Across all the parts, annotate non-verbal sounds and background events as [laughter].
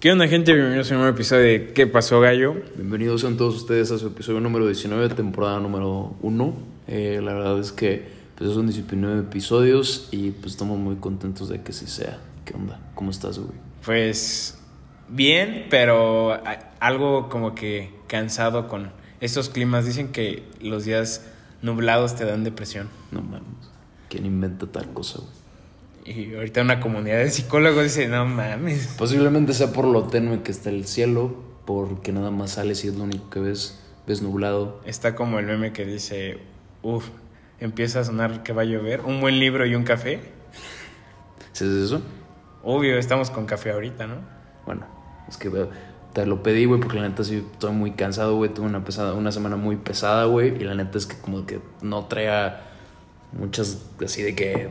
¿Qué onda, gente? Bienvenidos a un nuevo episodio de ¿Qué pasó, gallo? Bienvenidos a todos ustedes a su episodio número 19, temporada número 1. Eh, la verdad es que pues, son 19 episodios y pues estamos muy contentos de que sí sea. ¿Qué onda? ¿Cómo estás, güey? Pues bien, pero algo como que cansado con estos climas. Dicen que los días nublados te dan depresión. No mames. ¿Quién inventa tal cosa, güey? Y ahorita una comunidad de psicólogos dice, no mames. Posiblemente sea por lo tenue que está el cielo, porque nada más sales y es lo único que ves, ves nublado. Está como el meme que dice, uff, empieza a sonar que va a llover. Un buen libro y un café. ¿Sí es eso? Obvio, estamos con café ahorita, ¿no? Bueno, es que te lo pedí, güey, porque la neta sí estoy muy cansado, güey. Tuve una, pesada, una semana muy pesada, güey. Y la neta es que como que no traía muchas, así de que,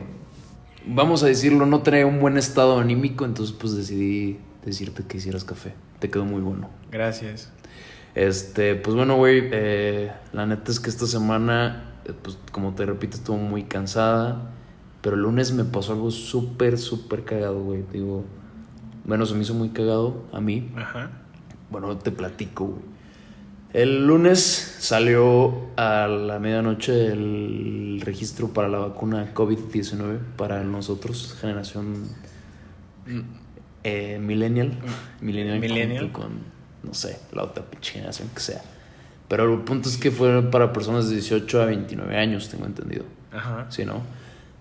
vamos a decirlo, no traía un buen estado anímico. Entonces pues decidí decirte que hicieras café. Te quedó muy bueno. Gracias. Este, pues bueno, güey, eh, la neta es que esta semana, eh, pues como te repito, estuvo muy cansada. Pero el lunes me pasó algo súper, súper cagado, güey. Digo, bueno, se me hizo muy cagado a mí. Ajá. Bueno, te platico, güey. El lunes salió a la medianoche el registro para la vacuna COVID-19 para nosotros, generación eh, millennial. Millennial, Millennial. con, no sé, la otra pinche generación que sea. Pero el punto es que fue para personas de 18 a 29 años, tengo entendido. Ajá. Sí, ¿no?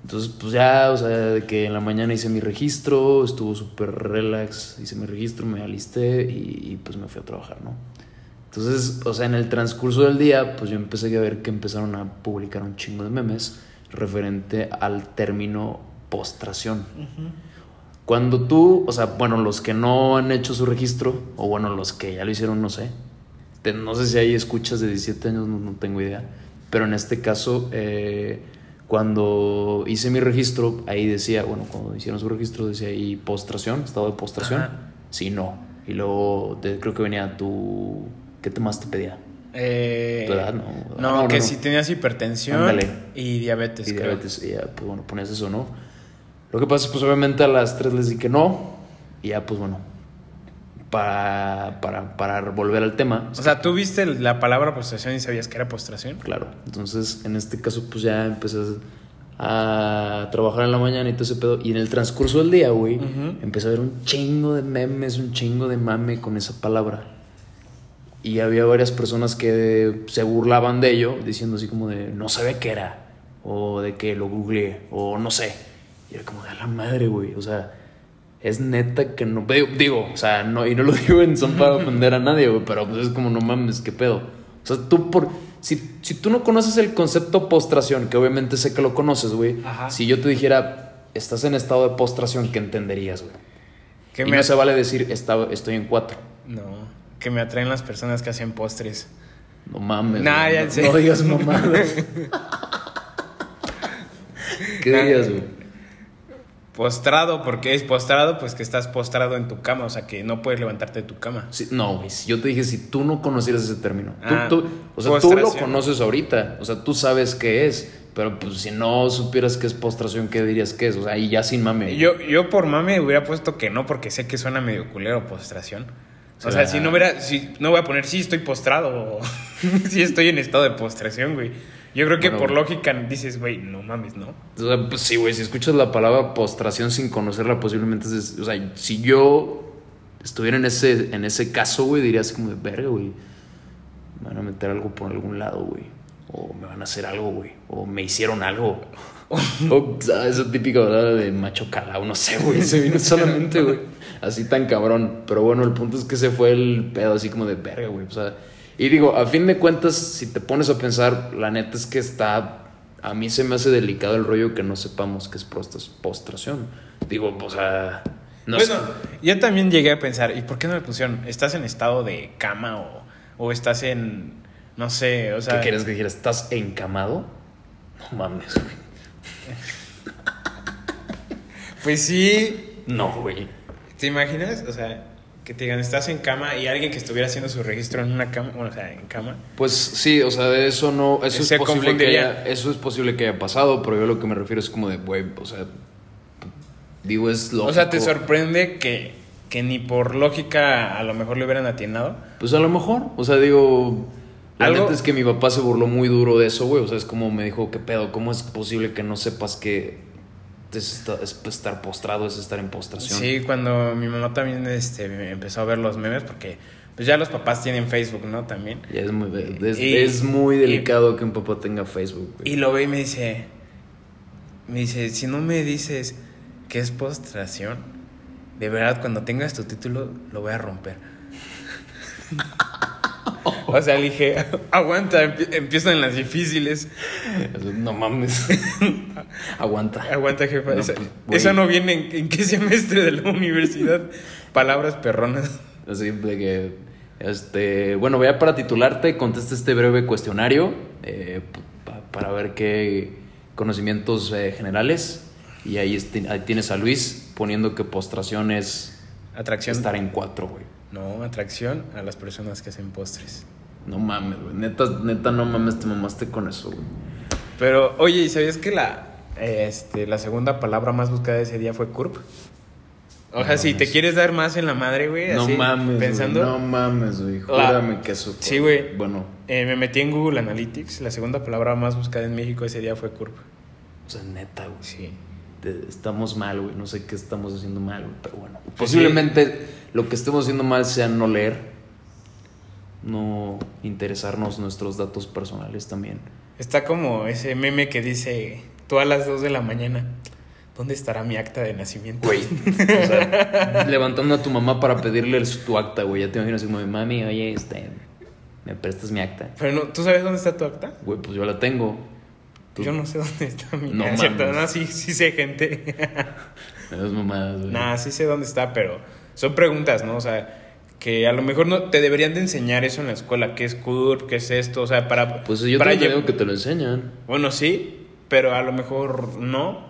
Entonces, pues ya, o sea, de que en la mañana hice mi registro, estuvo súper relax, hice mi registro, me alisté y, y, pues me fui a trabajar, ¿no? Entonces, o sea, en el transcurso del día, pues yo empecé a ver que empezaron a publicar un chingo de memes referente al término postración. Cuando tú, o sea, bueno, los que no han hecho su registro, o bueno, los que ya lo hicieron, no sé. Te- no sé si hay escuchas de 17 años, no, no tengo idea. Pero en este caso, eh, cuando hice mi registro, ahí decía, bueno, cuando hicieron su registro, decía ahí postración, estado de postración. Ajá. Sí, no. Y luego te- creo que venía tu. ¿Qué más te pedía? Eh, Tu edad, no. No, No, que si tenías hipertensión Ándale. y diabetes. y creo. diabetes, y ya, pues bueno, ponías eso, ¿no? Lo que pasa es, pues obviamente a las 3 les dije que no, y ya, pues bueno, para, para, para volver al tema, O sea, tú viste la palabra postración y sabías que era postración. claro, entonces en este caso, pues ya empecé a trabajar en la mañana y todo ese pedo, y en el transcurso del día, güey, Ujú. empecé a ver un chingo de memes, un chingo de mame con esa palabra. Y había varias personas que se burlaban de ello, diciendo así como de no sabía qué era, o de que lo googleé, o no sé. Y era como de a la madre, güey. O sea, es neta que no. Digo, digo, o sea, no, y no lo [laughs] digo en son para ofender a nadie, güey, pero pues es como no mames, qué pedo. O sea, tú por. Si, si tú no conoces el concepto postración, que obviamente sé que lo conoces, güey. Si yo te dijera, estás en estado de postración, ¿qué entenderías, güey? Que y me no se vale decir, "Estaba- estoy en cuatro. No, que me atraen las personas que hacen postres. No mames. Nah, güey, ya no, sé. no digas mamadas. [laughs] ¿Qué Nah. güey? Postrado, porque es postrado, pues que estás postrado en tu cama, o sea que no puedes levantarte de tu cama. Sí, no, güey. Yo te dije, si tú no conocieras ese término. Tú- Ah, tú- o sea, tú lo conoces ahorita. O sea, tú sabes qué es. Pero pues si no supieras qué es postración, ¿qué dirías que es? O sea, y ya sin mame. Yo, yo por mame hubiera puesto que no, porque sé que suena medio culero postración. O sea, si no hubiera, si no voy a poner sí estoy postrado o [laughs] sí estoy en estado de postración, güey. Yo creo que Bueno, por lógica dices, güey, no mames, ¿no? O sea, pues sí, güey. Si escuchas la palabra postración sin conocerla, posiblemente es. O sea, si yo estuviera en ese, en ese caso, güey, diría así como de verga, güey. Me van a meter algo por algún lado, güey. O me van a hacer algo, güey. O me hicieron algo. [laughs] o eso típico, ¿verdad? De macho calao, no sé, güey. Se vino [laughs] solamente, güey. Así tan cabrón. Pero bueno, el punto es que se fue el pedo así como de verga, güey. O sea, y digo, a fin de cuentas, si te pones a pensar, la neta es que está. A mí se me hace delicado el rollo que no sepamos qué es postración. Digo, o sea. No bueno, sé. yo también llegué a pensar, ¿y por qué no me pusieron? ¿Estás en estado de cama o, o estás en, no sé, o sea... ¿Qué quieres que dijera? ¿Estás encamado? No mames, güey. [laughs] Pues sí, No, güey. ¿te imaginas? O sea, que te digan, estás en cama y alguien que estuviera haciendo su registro en una cama, bueno, o sea, en cama. Pues sí, o sea, eso no, eso es posible que haya, eso es posible que haya pasado, pero yo lo que me refiero es como de, güey, o sea, digo es lógico. O sea, te sorprende que que ni por lógica a lo mejor le hubieran atinado. Pues a lo mejor, o sea, digo, la neta es que mi papá se burló muy duro de eso, güey. O sea, es como me dijo, ¿qué pedo? ¿Cómo es posible que no sepas que es esta- es estar postrado, es estar en postración? Sí, cuando mi mamá también este, empezó a ver los memes, porque pues ya los papás tienen Facebook, ¿no? También. Ya es muy, es, Y- es muy y- delicado que un papá tenga Facebook, güey. Y lo ve y me dice, me dice, si no me dices que es postración, de verdad cuando tengas tu título lo voy a romper. O sea, le dije, [laughs] aguanta, empie- empiezan las difíciles. No mames. [laughs] Aguanta. Aguanta, jefa. No, esa, pues, esa no viene en, en qué semestre de la universidad. Palabras perronas. Así de que, este, bueno, ya para titularte, contesta este breve cuestionario eh, pa- para ver qué conocimientos eh, generales. Y ahí, ahí tienes a Luis poniendo que postración es Atracción. estar en cuatro, güey. No, atracción a las personas que hacen postres. No mames, güey. Neta, neta, no mames, te mamaste con eso, güey. Pero, oye, ¿y sabías que la, este, la segunda palabra más buscada ese día fue CURP? O sea, No si te quieres dar más en la madre, güey, No así, mames, pensando, güey. No mames, güey. La- Júrame que eso fue. Sí, güey. Bueno, eh, me metí en Google Analytics, la segunda palabra más buscada en México ese día fue CURP. o sea, neta, güey. Sí. Estamos mal, güey. No sé qué estamos haciendo mal, güey. Pero bueno. Pues Posiblemente lo que estemos haciendo mal sea no leer. No interesarnos nuestros datos personales también. Está como ese meme que dice, tú a las 2 de la mañana, ¿dónde estará mi acta de nacimiento? Güey. O sea, [laughs] levantando a tu mamá para pedirle el- tu acta, güey. Ya te imaginas así como, mami, oye, este, ¿me prestas mi acta? Pero no, ¿tú sabes dónde está tu acta? Güey, pues yo la tengo. Tú- Yo no sé dónde está mi No cierto, mames. No, sí, sí sé gente. [laughs] Me das mamadas, güey. Nah, sí sé dónde está, pero son preguntas, ¿no? O sea, que a lo mejor no te deberían de enseñar eso en la escuela, qué es CURP, qué es esto, o sea, para... Pues yo para que te lo enseñan. Bueno, sí, pero a lo mejor no.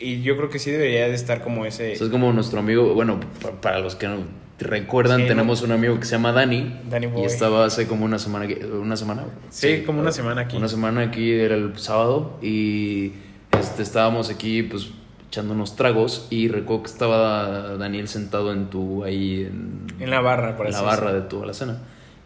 Y yo creo que sí debería de estar como ese... O sea, es como nuestro amigo, bueno, pa- para los que no recuerdan, Sí, ¿no? tenemos un amigo que se llama Dani. Danny Boy. Y estaba hace como una semana, aquí- una semana. Sí, como una semana aquí. Una semana aquí, era el sábado. Y este, estábamos aquí, pues, echando unos tragos. Y recuerdo que estaba Daniel sentado en tu, ahí, en, En la barra, por en la barra de tu alacena.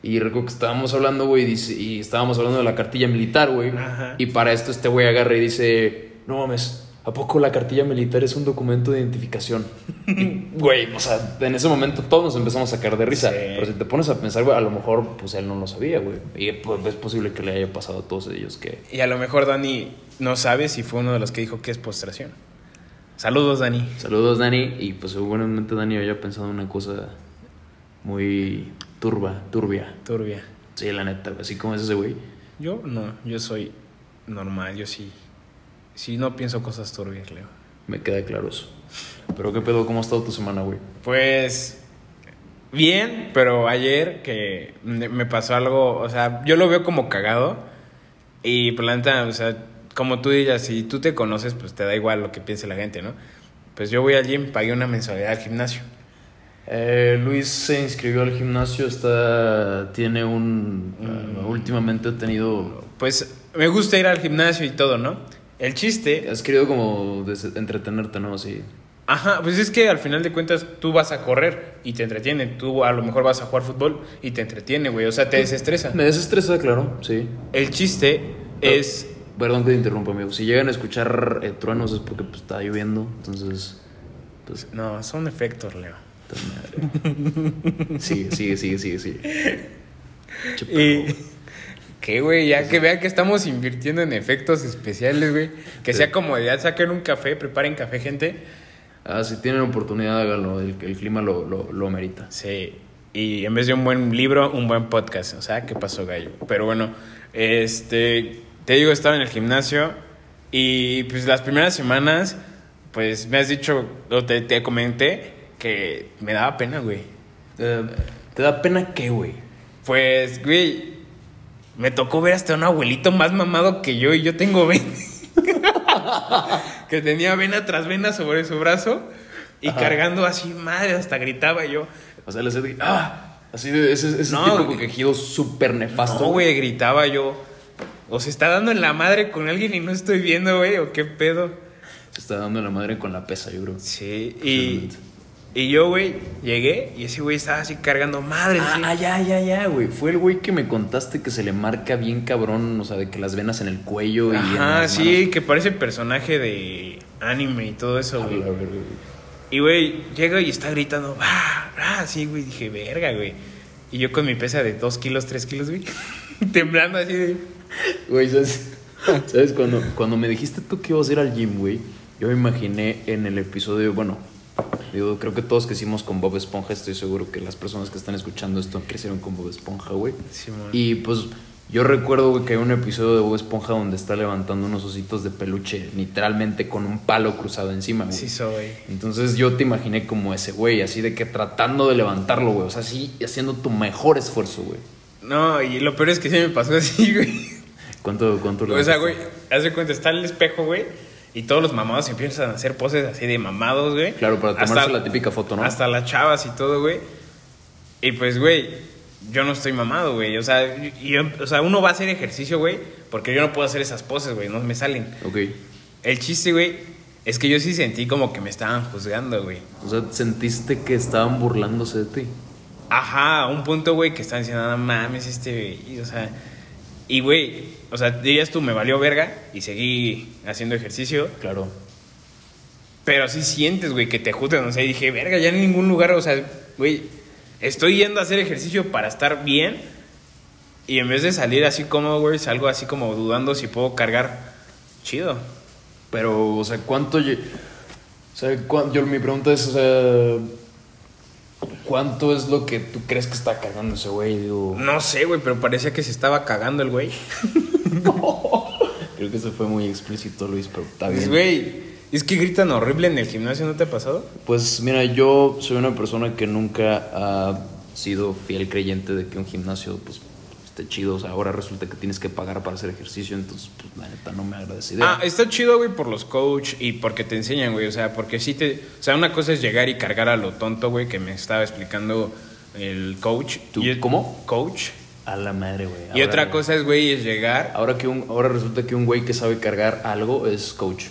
Y recuerdo que estábamos hablando, güey, dice- y estábamos hablando de la cartilla militar, güey. Y para esto este güey agarra y dice, no mames, ¿a poco la cartilla militar es un documento de identificación? [laughs] Güey, o sea, en ese momento todos nos empezamos a sacar de risa. Sí. Pero si te pones a pensar, güey, a lo mejor pues él no lo sabía, güey. Y pues es posible que le haya pasado a todos ellos que... Y a lo mejor Dani no sabe si fue uno de los que dijo que es postración. Saludos, Dani. Saludos, Dani. Y pues seguramente Dani había pensado una cosa muy turba, turbia. Turbia. Sí, la neta, así como es ese güey. Yo no, yo soy normal, yo sí. Sí, no pienso cosas turbias, Leo. Me queda claro eso. Pero qué pedo, ¿cómo ha estado tu semana, güey? Pues bien, pero ayer que me pasó algo, o sea, yo lo veo como cagado y pues la neta, o sea, como tú digas, si tú te conoces, pues te da igual lo que piense la gente, ¿no? Pues yo voy al gym, pagué una mensualidad al gimnasio. Eh, Luis se inscribió al gimnasio, está, tiene un... Mm. uh, últimamente ha tenido... Pues me gusta ir al gimnasio y todo, ¿no? El chiste, Has querido como entretenerte, ¿no? Así. ajá, pues es que al final de cuentas tú vas a correr y te entretiene, tú a lo mejor vas a jugar fútbol y te entretiene, güey, o sea, te desestresa. Me desestresa, claro, sí. El chiste es Perdón que te interrumpa, amigo. Si llegan a escuchar eh, truenos es porque pues, está lloviendo, entonces... Pues... No, son efectos, Leo. Sigue, sigue, sigue, sigue, sigue. Y. ¿Qué, güey? Ya que vean que estamos invirtiendo en efectos especiales, güey. Que sea comodidad, saquen un café, preparen café, gente. Ah, si tienen oportunidad, háganlo. El, el clima lo, lo, lo amerita. Sí. Y en vez de un buen libro, un buen podcast. O sea, ¿qué pasó, gallo? Pero bueno, este. Te digo, estaba en el gimnasio. Y pues las primeras semanas, pues me has dicho, o te, te comenté, que me daba pena, güey. ¿Te da pena qué, güey? Pues, güey, me tocó ver hasta un abuelito más mamado que yo y yo tengo [laughs] vena. que tenía vena tras vena sobre su brazo y Ajá. cargando así, madre, hasta gritaba yo. O sea, le ¡ah! Así de ese, ese No, tipo de quejido súper nefasto. No, güey, gritaba yo. O se está dando en la madre con alguien y no estoy viendo, güey, o qué pedo. Se está dando la madre con la pesa, yo creo. Sí, y, Y yo, güey, llegué y ese güey estaba así cargando madre. Ah, ah, ya, ya, ya, güey. Fue el güey que me contaste que se le marca bien cabrón, o sea, de que las venas en el cuello y en las sí, manos. que parece personaje de anime y todo eso, güey. Y, güey, llega y está gritando, ¡ah! ¡ah! Sí, güey, dije, verga, güey. Y yo con mi pesa de 2 kilos, 3 kilos, güey, [laughs] temblando así de... Güey, ¿sabes? ¿Sabes? Cuando, cuando me dijiste tú que ibas a ir al gym, güey, yo me imaginé en el episodio, bueno, digo, creo que todos que hicimos con Bob Esponja, estoy seguro que las personas que están escuchando esto crecieron con Bob Esponja, güey. Simón. Y pues yo recuerdo, güey, que hay un episodio de Bob Esponja donde está levantando unos ositos de peluche, literalmente con un palo cruzado encima, güey. Sí soy. Entonces yo te imaginé como ese güey, así de que tratando de levantarlo, güey. O sea, así haciendo tu mejor esfuerzo, güey. No, y lo peor es que sí me pasó así, güey. ¿Cuánto, cuánto O sea, güey, haz de cuenta, está el espejo, güey, y todos los mamados empiezan a hacer poses así de mamados, güey. Claro, para tomarse Hasta- la típica foto, ¿no? Hasta las chavas y todo, güey. Y pues, güey, yo no estoy mamado, güey. O sea, yo- o sea, uno va a hacer ejercicio, güey, porque yo no puedo hacer esas poses, güey, no me salen. Ok. El chiste, güey, es que yo sí sentí como que me estaban juzgando, güey. O sea, sentiste que estaban burlándose de ti. Ajá, a un punto, güey, que estaban diciendo, no mames, este, güey. O sea, y, güey, o sea, dirías tú, me valió verga y seguí haciendo ejercicio. Claro. Pero sí sientes, güey, que te juzgan. O sea, y dije, verga, ya en ningún lugar, o sea, güey, estoy yendo a hacer ejercicio para estar bien. Y en vez de salir así como, güey, salgo así como dudando si puedo cargar. Chido. Pero, o sea, ¿cuánto... O sea, cuán- yo, mi pregunta es, o sea... ¿Cuánto es lo que tú crees que está cargando ese güey? Digo, No sé, güey, pero parecía que se estaba cagando el güey. [laughs] creo que eso fue muy explícito, Luis, pero está bien. Pues, güey, es que gritan horrible en el gimnasio, ¿no te ha pasado? Pues mira, yo soy una persona que nunca ha sido fiel creyente de que un gimnasio pues esté chido. O sea, ahora resulta que tienes que pagar para hacer ejercicio, entonces pues la neta no me agrada esa idea. Ah, está chido, güey, por los coach y porque te enseñan, güey. O sea, porque sí te. O sea, una cosa es llegar y cargar a lo tonto, güey, que me estaba explicando el coach. ¿Tú? Y- ¿Cómo? Coach. A la madre, güey. Y Ahora- otra cosa es, güey, es llegar. Ahora, que un, ahora resulta que un güey que sabe cargar algo es coach.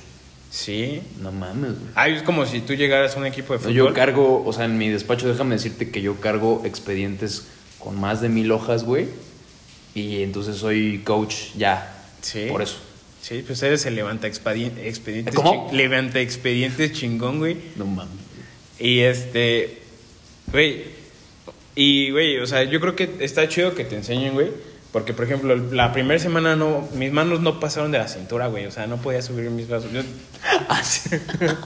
Sí. No mames, güey. Ay, es como si tú llegaras a un equipo de No, fútbol. yo cargo, o sea, en mi despacho déjame decirte que yo cargo expedientes con más de mil hojas, güey. Y entonces soy coach ya. Sí. Por eso. Sí, pues eres el levanta expedien- expedientes. ¿Cómo? Levanta expedientes chingón, güey. No mames. Y este, güey, y güey, o sea, yo creo que está chido que te enseñen, güey, porque por ejemplo, la primera semana no, mis manos no pasaron de la cintura, güey, o sea, no podía subir mis brazos. Yo, [laughs]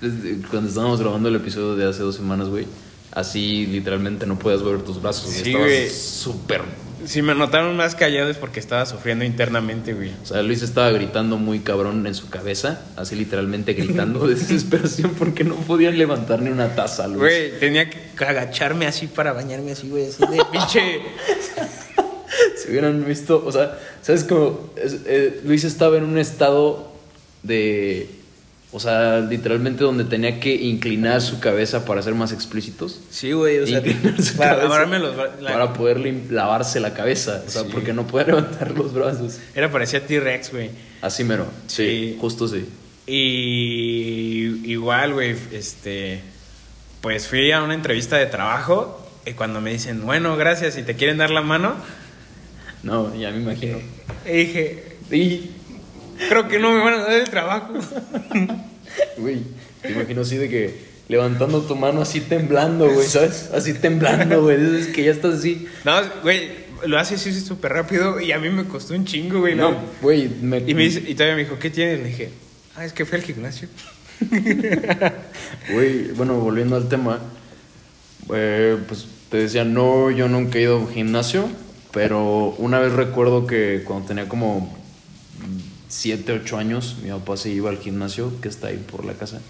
Desde Cuando estábamos grabando el episodio de hace dos semanas, güey, así literalmente no podías ver tus brazos. Sí, Estabas güey. súper. Si me notaron más callado es porque estaba sufriendo internamente, güey. O sea, Luis estaba gritando muy cabrón en su cabeza, así literalmente gritando de [laughs] desesperación porque no podían levantar ni una taza, Luis. Güey, tenía que agacharme así para bañarme así, güey, así de pinche. [laughs] Si hubieran visto, o sea, ¿sabes cómo? Es- eh, Luis estaba en un estado de. O sea, literalmente donde tenía que inclinar su cabeza para ser más explícitos. Sí, güey, o sea, para lavarme los la- Para poder lavarse la cabeza. O sea, Sí. porque no podía [laughs] levantar los brazos. Era parecía T-Rex, güey. Así mero. Sí, Sí. justo sí. Y igual, güey, este, pues fui a una entrevista de trabajo y cuando me dicen, bueno, gracias, y te quieren dar la mano, No, ya me imagino. y dije, Y, creo que no me van a dar el trabajo. güey, te imagino así de que levantando tu mano así temblando, güey, ¿sabes? Así temblando, güey. Es que ya estás así. No, güey, lo hace así súper rápido y a mí me costó un chingo, güey. No, güey, me, Y, me dice- y todavía me dijo, ¿qué tienes? Le dije, ah, es que fui al gimnasio. [laughs] Güey, bueno, volviendo al tema, eh, pues te decía, no, yo nunca he ido a un gimnasio, pero una vez recuerdo que cuando tenía como 7, 8 años, mi papá se iba al gimnasio que está ahí por la casa.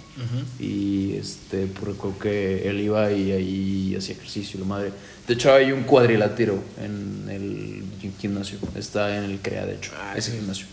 Y este, pues, recuerdo que él iba y ahí hacía ejercicio, la madre. De hecho, hay un cuadrilátero en el gimnasio, está en el CREA, de hecho, Ah, ese sí. gimnasio.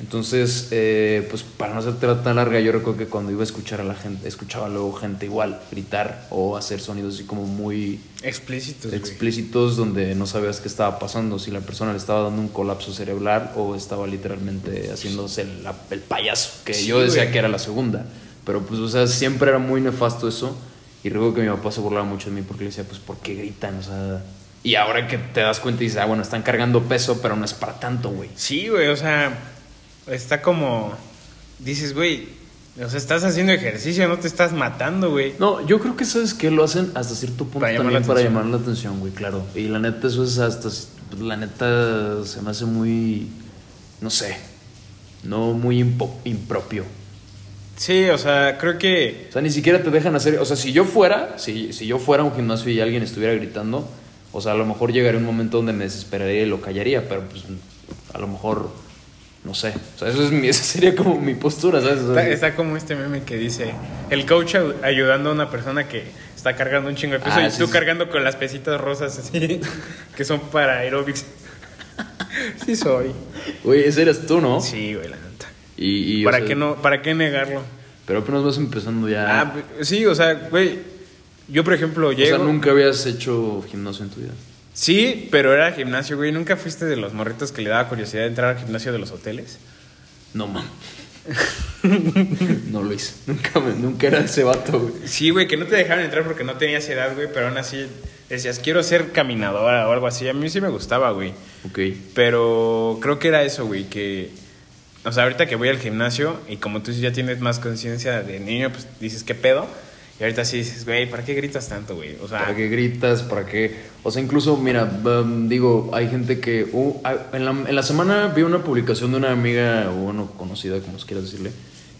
Entonces, eh, pues para no hacerte tan larga, yo recuerdo que cuando iba a escuchar a la gente, escuchaba luego gente igual gritar o hacer sonidos así como muy Explícitos, güey. explícitos donde no sabías qué estaba pasando, si la persona le estaba dando un colapso cerebral o estaba literalmente haciéndose el, el payaso, que Sí, yo decía güey. que era la segunda. Pero pues, o sea, siempre era muy nefasto eso. Y recuerdo que mi papá se burlaba mucho de mí porque le decía, pues, ¿por qué gritan? O sea... Y ahora que te das cuenta y dices, ah, bueno, están cargando peso, pero no es para tanto, güey. Sí, güey, o sea, está como. Dices, güey, o sea, estás haciendo ejercicio, no te estás matando, güey. No, yo creo que sabes que lo hacen hasta cierto punto Para llamar también la para atención. llamar la atención, güey, claro. Y la neta, eso es hasta. La neta se me hace muy. No sé. No muy impo- impropio. Sí, o sea, creo que. O sea, ni siquiera te dejan hacer. O sea, si yo fuera, si, si yo fuera a un gimnasio y alguien estuviera gritando, o sea, a lo mejor llegaría un momento donde me desesperaría y lo callaría, pero pues a lo mejor. No sé. O sea, eso es mi, [laughs] esa sería como mi postura, ¿sabes? O sea, Está, está como este meme que dice: el coach ayudando a una persona que está cargando un chingo de peso Ah, y sí, tú sí. cargando con las pesitas rosas así, [laughs] que son para aerobics. [laughs] sí, soy. Güey, ese eres tú, ¿no? Sí, güey, la neta. Y, y, o ¿Para sea, qué no? ¿Para qué negarlo? Pero apenas vas empezando ya. Ah, sí, o sea, güey. Yo, por ejemplo, o llego. sea, nunca habías hecho gimnasio en tu vida. Sí, pero era gimnasio, güey. ¿Nunca fuiste de los morritos que le daba curiosidad de entrar al gimnasio de los hoteles? No, mam. no hice. Nunca, me- nunca era ese vato, güey. Sí, güey, que no te dejaban entrar porque no tenías edad, güey, pero aún así decías, quiero ser caminadora o algo así. A mí sí me gustaba, güey. Ok. Pero creo que era eso, güey, que... O sea, ahorita que voy al gimnasio y como tú ya tienes más conciencia de niño, pues dices, ¿qué pedo? Y ahorita sí dices, güey, ¿para qué gritas tanto, güey? O sea, ¿Para qué gritas? ¿Para qué? O sea, incluso, mira, um, digo, hay gente que... uh, hay- en, la, en la semana vi una publicación de una amiga, o bueno, conocida, como quieras decirle,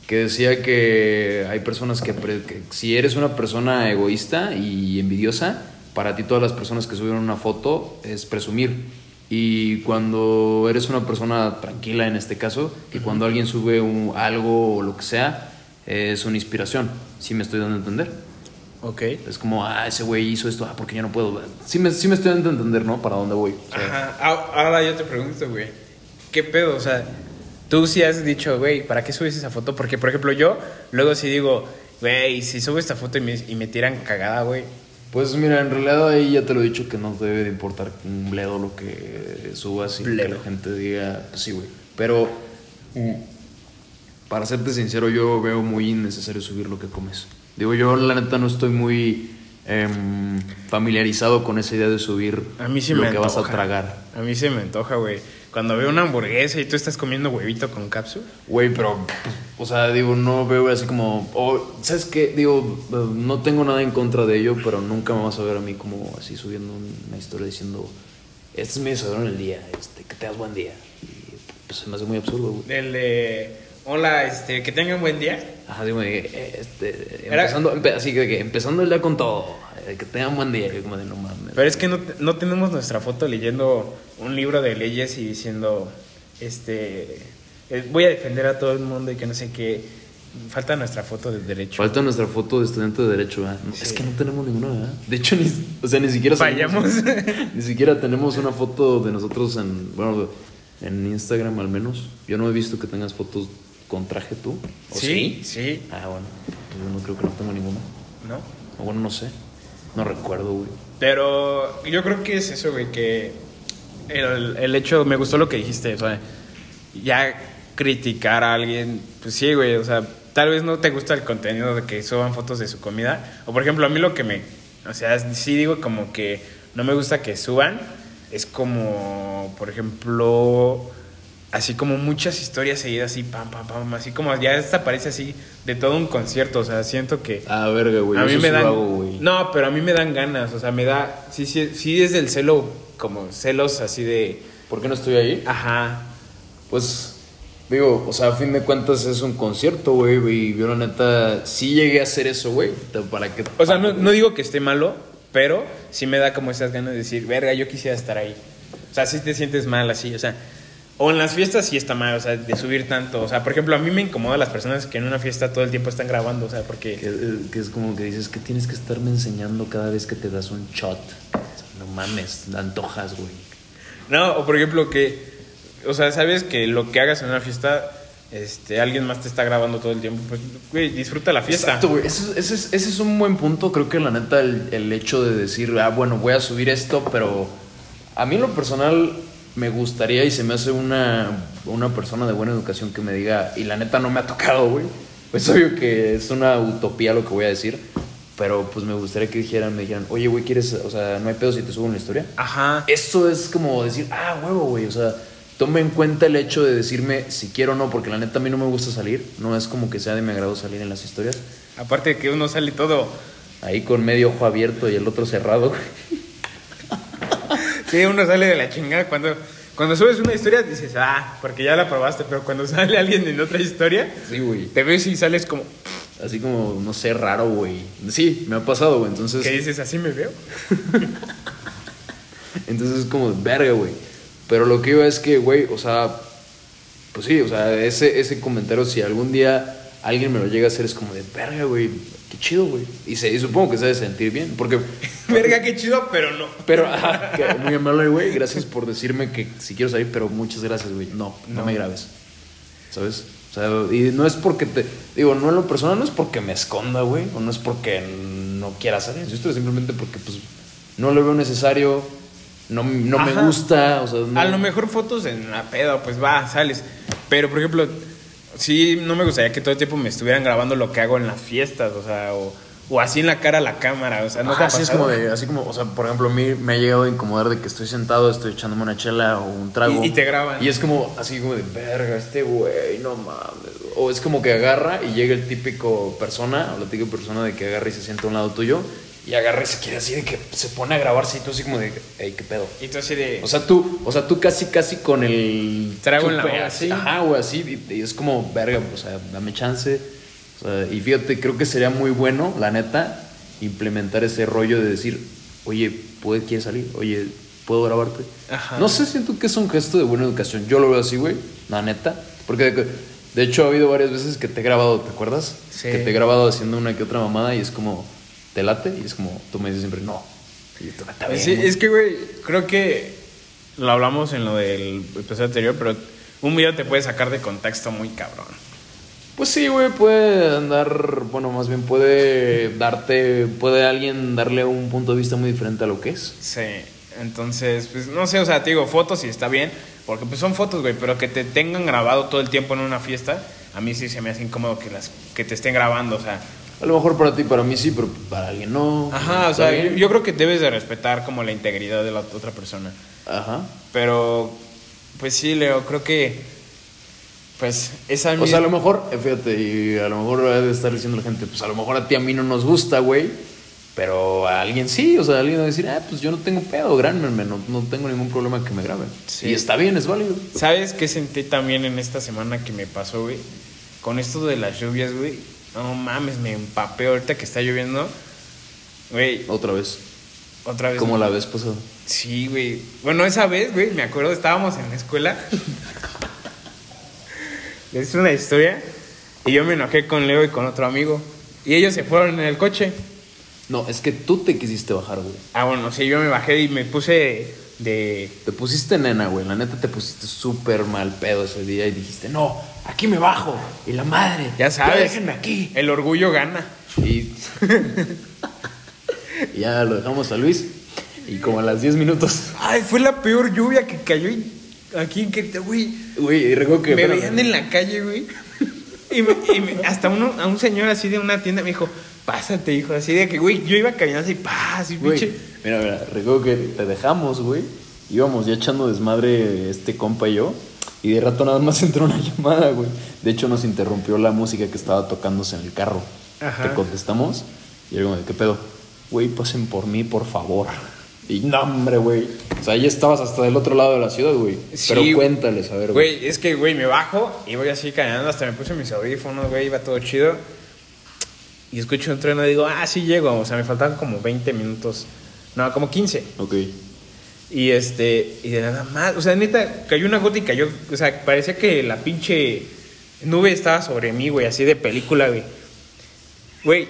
que decía que hay personas que, que si eres una persona egoísta y envidiosa, para ti todas las personas que subieron una foto es presumir. Y cuando eres una persona tranquila en este caso, que cuando alguien sube un- algo o lo que sea, es una inspiración. ¿Sí me estoy dando a entender? ok. Es como, ah, ese güey hizo esto, ah, porque yo no puedo. Sí me, sí me estoy dando a entender, ¿no? Para dónde voy. O sea, Ajá. Ah, Ahora yo te pregunto, güey, ¿qué pedo? O sea, tú sí has dicho, güey, ¿para qué subes esa foto? Porque, por ejemplo, yo luego sí digo, güey, si subo esta foto y me, y me tiran cagada, güey. Pues mira, en realidad ahí ya te lo he dicho que no te debe de importar un bledo lo que subas y que Bledo. la gente diga, pues sí, güey. Pero, mm, para serte sincero, yo veo muy innecesario subir lo que comes. Digo, yo la neta no estoy muy em, familiarizado con esa idea de subir A mí sí lo me que vas a tragar. A mí se me antoja, güey. Cuando veo una hamburguesa y tú estás comiendo huevito con cápsula. Güey, pero, pues, o sea, digo, no veo así como, ¿sabes qué? Digo, no tengo nada en contra de ello, pero nunca me vas a ver a mí como así subiendo una historia diciendo, este es mi desayuno en el día, este, que tengas buen día. Y pues se me hace muy absurdo, güey. El de, hola, este, que tengan buen día. Ajá, digo, eh, este, empezando, empe- así que, que empezando el día con todo, eh, que tengan buen día, como de no mames. Pero es que no, no tenemos nuestra foto leyendo un libro de leyes y diciendo, este, eh, voy a defender a todo el mundo y que no sé qué. Falta nuestra foto de derecho. Falta nuestra foto de estudiante de Derecho, ¿verdad? Sí. Es que no tenemos ninguna, ¿verdad? De hecho, ni, o sea, ni siquiera sabemos- Fallamos. [laughs] Ni siquiera tenemos una foto de nosotros en, bueno, en Instagram al menos. Yo no he visto que tengas fotos con traje tú. ¿O sí, sí, Ah, bueno. Pues yo no creo que no tengo ninguna. ¿no? Bueno, no sé. No recuerdo, güey. Pero yo creo que es eso, güey, que el, el hecho, me gustó lo que dijiste, o sea, ya criticar a alguien, pues sí, güey, o sea, tal vez no te gusta el contenido de que suban fotos de su comida, o por ejemplo, a mí lo que me, o sea, sí digo como que no me gusta que suban, es como, por ejemplo, así como muchas historias seguidas, así, pam, pam, pam, así como ya esta parece así de todo un concierto, o sea, siento que... Ah, verga, güey. a mí eso me dan. hago, no, pero a mí me dan ganas. O sea, me da. Sí, sí, sí, es del celo, como celos así de. ¿Por qué no estoy ahí? Ajá. Pues, digo, o sea, a fin de cuentas es un concierto, güey. Y yo, la neta, sí llegué a hacer eso, güey. ¿Para qué? O sea, no, no digo que esté malo, pero sí me da como esas ganas de decir, verga, yo quisiera estar ahí. O sea, sí te sientes mal así, o sea. O en las fiestas sí está mal, o sea, de subir tanto. O sea, por ejemplo, a mí me incomoda las personas que en una fiesta todo el tiempo están grabando, o sea, porque. Que, eh, que es como que dices que tienes que estarme enseñando cada vez que te das un shot. No mames, antojas, güey. No, o por ejemplo que, o sea, sabes que lo que hagas en una fiesta, este, alguien más te está grabando todo el tiempo, pues, güey, disfruta la fiesta. Exacto, güey. Ese, ese es- ese es un buen punto. Creo que la neta, el, el hecho de decir, ah, bueno, voy a subir esto, pero a mí en lo personal me gustaría y se me hace una, una persona de buena educación que me diga, y la neta no me ha tocado, güey. Pues obvio que es una utopía lo que voy a decir. pero pues me gustaría que dijeran, me dijeran, oye, güey, ¿quieres, o sea, no hay pedo si te subo una historia? Ajá. Eso es como decir, ah, huevo, güey, o sea, tome en cuenta el hecho de decirme si quiero o no, porque la neta a mí no me gusta salir, no es como que sea de mi agrado salir en las historias. Aparte de que uno sale todo. Ahí con medio ojo abierto y el otro cerrado, güey. Sí, uno sale de la chingada. Cuando, cuando subes una historia dices, ah, porque ya la probaste. Pero cuando [laughs] sale alguien en otra historia, Sí, güey. te ves y sales como, Así como, no sé, raro, güey. Sí, me ha pasado, güey. Entonces, que dices, así me veo. [laughs] entonces es como, verga, güey. Pero lo que iba es que, güey, o sea, pues sí, o sea, ese, ese comentario, si algún día alguien me lo llega a hacer, es como de, verga, güey, qué chido, güey. Y, se, y supongo que se debe sentir bien, porque... [laughs] Verga, qué chido, pero no. Pero, ajá, que muy amable, güey. Gracias por decirme que si quiero salir, pero muchas gracias, güey. No, no, No. me grabes. ¿Sabes? O sea, y no es porque te. Digo, no en lo personal, no es porque me esconda, güey. O no es porque no quiera salir. Esto es simplemente porque, pues, no lo veo necesario. No, no me gusta. O sea, no- A lo mejor fotos en la peda, pues va, sales. Pero, por ejemplo, sí, no me gustaría que todo el tiempo me estuvieran grabando lo que hago en las fiestas, o sea, o, o así en la cara a la cámara, o sea, no te Ajá, ha sí, es como de, así como, o sea, por ejemplo, a mí me ha llegado a incomodar de que estoy sentado, estoy echándome una chela o un trago. Y- y te graban. Y es como, así como de, verga, este güey, no mames. O es como que agarra y llega el típico persona, o la típica persona de que agarra y se sienta a un lado tuyo, y agarra y se quiere así de que se pone a grabarse y tú así como de, hey, qué pedo. Y tú así de... O sea, tú, o sea, tú casi, casi con el Trago en la boca, así. sí. Ajá, güey, así. Y, y es como, verga, o sea, dame chance. O sea, y fíjate, creo que sería muy bueno, la neta, implementar ese rollo de decir, oye, ¿puedes, ¿quieres salir? Oye, ¿puedo grabarte? Ajá. No sé, siento que es un gesto de buena educación. Yo lo veo así, güey, la neta. Porque de, de hecho ha habido varias veces que te he grabado, ¿te acuerdas? Sí. Que te he grabado haciendo una que otra mamada y es como, ¿te late? Y es como, tú me dices siempre, no. Y yo, "Está bien, Sí, güey". es que, güey, creo que lo hablamos en lo del episodio anterior, pero un video te puede sacar de contexto muy cabrón. Pues sí, güey, puede andar, bueno, más bien puede darte, puede alguien darle un punto de vista muy diferente a lo que es. Sí, entonces, pues no sé, o sea, te digo, fotos sí está bien, porque pues son fotos, güey, pero que te tengan grabado todo el tiempo en una fiesta, a mí sí se me hace incómodo que, las, que te estén grabando, o sea. A lo mejor para ti, para mí sí, pero para alguien no. Ajá, o sea, yo, yo creo que debes de respetar como la integridad de la otra persona. Ajá. Pero, pues sí, Leo, creo que, pues, esa O sea, a lo mejor, eh, fíjate, y a lo mejor ha de estar diciendo la gente, pues a lo mejor a ti a mí no nos gusta, güey. Pero a alguien sí, o sea, alguien va a decir, ah, pues yo no tengo pedo, grábenme, no, no tengo ningún problema que me graben. Sí. Y está bien, es válido. ¿Sabes qué sentí también en esta semana que me pasó, güey? Con esto de las lluvias, güey. No mames, me empapé ahorita que está lloviendo. Güey, Otra vez, otra vez. como la vez pasada. Sí, güey. Bueno, esa vez, güey, me acuerdo, estábamos en la escuela. [laughs] es una historia. Y yo me enojé con Leo y con otro amigo. Y ellos se fueron en el coche. No, es que tú te quisiste bajar, güey. Ah, bueno, sí, yo me bajé y me puse de. Te pusiste nena, güey. La neta te pusiste súper mal pedo ese día y dijiste, no, aquí me bajo. Y la madre. Ya sabes. déjenme aquí. El orgullo gana. Y... [laughs] y ya lo dejamos a Luis. Y como a las 10 minutos, Ay, fue la peor lluvia que cayó y- aquí en Querétaro, güey. güey, y recuerdo que. me veían en la calle, güey. Y, me- y me- hasta uno, a un señor así de una tienda me dijo, pásate, hijo. Así de que, güey, yo iba caminando así, pa, así, Güey, pinche. mira, mira, recuerdo que te dejamos, güey. Íbamos ya echando desmadre este compa y yo. Y de rato nada más [laughs] entró una llamada, güey. De hecho, nos interrumpió la música que estaba tocándose en el carro. Ajá. Te contestamos. Y de, ¿qué pedo? Güey, pasen por mí, por favor. Y no, hombre, güey. O sea, ya estabas hasta del otro lado de la ciudad, güey. Sí, Pero cuéntales, a ver, güey. Güey, es que, güey, me bajo y voy así caminando. Hasta me puse mis audífonos, güey, iba todo chido. Y escucho un trueno y digo, ah, sí llego. O sea, me faltaban como 20 minutos. No, como 15. Ok. Y este, y de nada más, o sea, neta, cayó una gota y cayó, o sea, parecía que la pinche nube estaba sobre mí, güey, así de película, güey. Güey,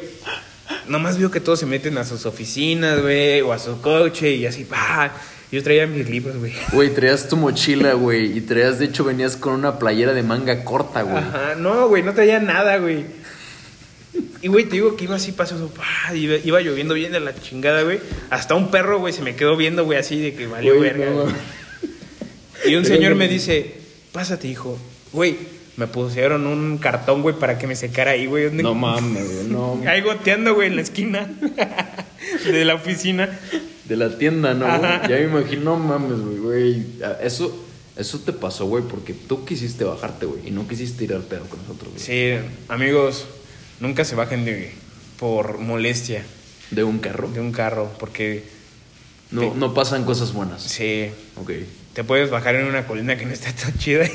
nomás veo que todos se meten a sus oficinas, güey, o a su coche y así, pa. Yo traía mis libros, güey. Güey, traías tu mochila, güey. Y traías, de hecho, venías con una playera de manga corta, güey. Ajá, no, güey, no traía nada, güey. Y, güey, te digo que iba así pasando, pa, iba, iba lloviendo bien de la chingada, güey. Hasta un perro, güey, se me quedó viendo, güey, así de que valió Güey, verga. no. Y un Pero señor no- me dice, pásate, hijo. Güey, me pusieron un cartón, güey, para que me secara ahí, güey. ¿Dónde- No mames, güey, no. Ahí goteando, güey, en la esquina [laughs] de la oficina. De la tienda, ¿no? Ya me imagino, no mames, güey, güey. Ah, Eso, eso te pasó, güey, porque tú quisiste bajarte, güey, y no quisiste ir al pedo con nosotros, güey. Sí, amigos, nunca se bajen de por molestia De un carro. de un carro, porque No, no pasan cosas buenas. sí, Ok. te puedes bajar en una colina que no está tan chida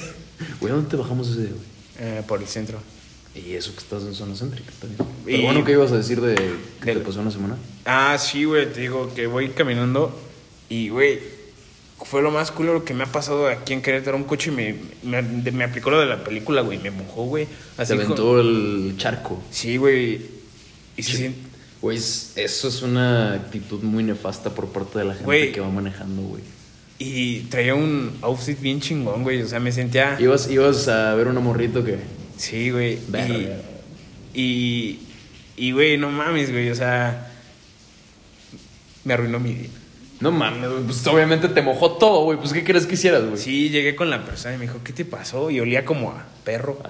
Güey, ¿dónde te bajamos ese día, güey? eh, por el centro. Y eso que estás en zona céntrica también. Y- Pero bueno, ¿qué ibas a decir de que Del- te pasó una semana? Ah, sí, güey, te digo que voy caminando y, güey, fue lo más culero que me ha pasado aquí en Querétaro. Un coche me, me, aplicó lo de la película, güey, me mojó, güey. Así aventó el charco. Sí, güey. Y se Sí. Güey, es- eso es una actitud muy nefasta por parte de la gente que va manejando, güey. Y traía un outfit bien chingón, güey. O sea, me sentía. Ibas, ibas a ver una morrito que... Sí, güey. Y, y, y, güey, no mames, güey. O sea, me arruinó mi día. No mames, güey, pues obviamente te mojó todo, güey. Pues ¿qué crees que hicieras, güey? Sí, llegué con la persona y me dijo, ¿qué te pasó? Y olía como a perro. [laughs]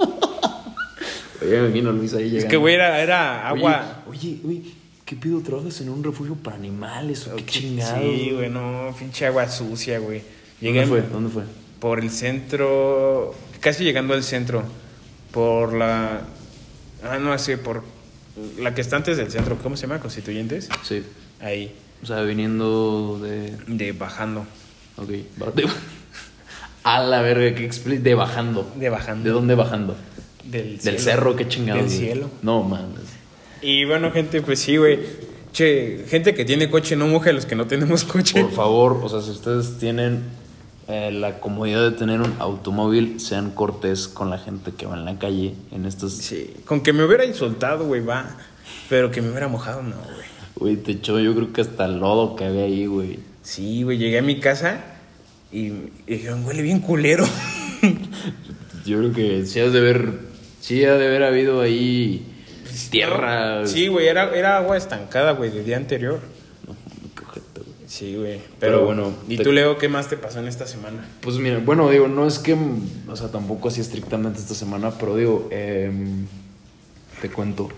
[laughs] Oye, me imagino Luis ahí Es llegando. que, güey, era, era agua. Oye, oye, güey, ¿qué pido? ¿Trabajas en un refugio para animales o qué chingado? Sí, güey, no, pinche agua sucia, güey. Llegué ¿Dónde fue? ¿Dónde fue? por el centro, casi llegando al centro, por la... Ah, no, así, por la que está antes del centro, ¿cómo se llama? Constituyentes. Sí. Ahí, O sea, viniendo de... de bajando. Ok. de- [laughs] A la verga, que expli- De bajando. De bajando. ¿De dónde bajando? Del, Del cielo. cerro, qué chingados. Del güey. cielo. No mames. Y bueno, gente, pues sí, güey. Che, gente que tiene coche, no moje a los que no tenemos coche. Por favor, o sea, si ustedes tienen eh, la comodidad de tener un automóvil, sean cortés con la gente que va en la calle en estos... Sí, con que me hubiera insultado, güey, va. Pero que me hubiera mojado, no, güey. Güey, te echó yo creo que hasta el lodo que había ahí, güey. Sí, güey, llegué a mi casa y, y dijeron, huele bien culero. [laughs] Yo creo que sí has de ver... Sí ha de haber habido ahí tierra... Sí, güey, era, era agua estancada, güey, del día anterior. No, güey. Sí, güey. Pero Pero, bueno. ¿Y te- tú, Leo, qué más te pasó en esta semana? Pues mira, bueno, digo, no es que, o sea, tampoco así estrictamente esta semana, pero digo, em, te cuento.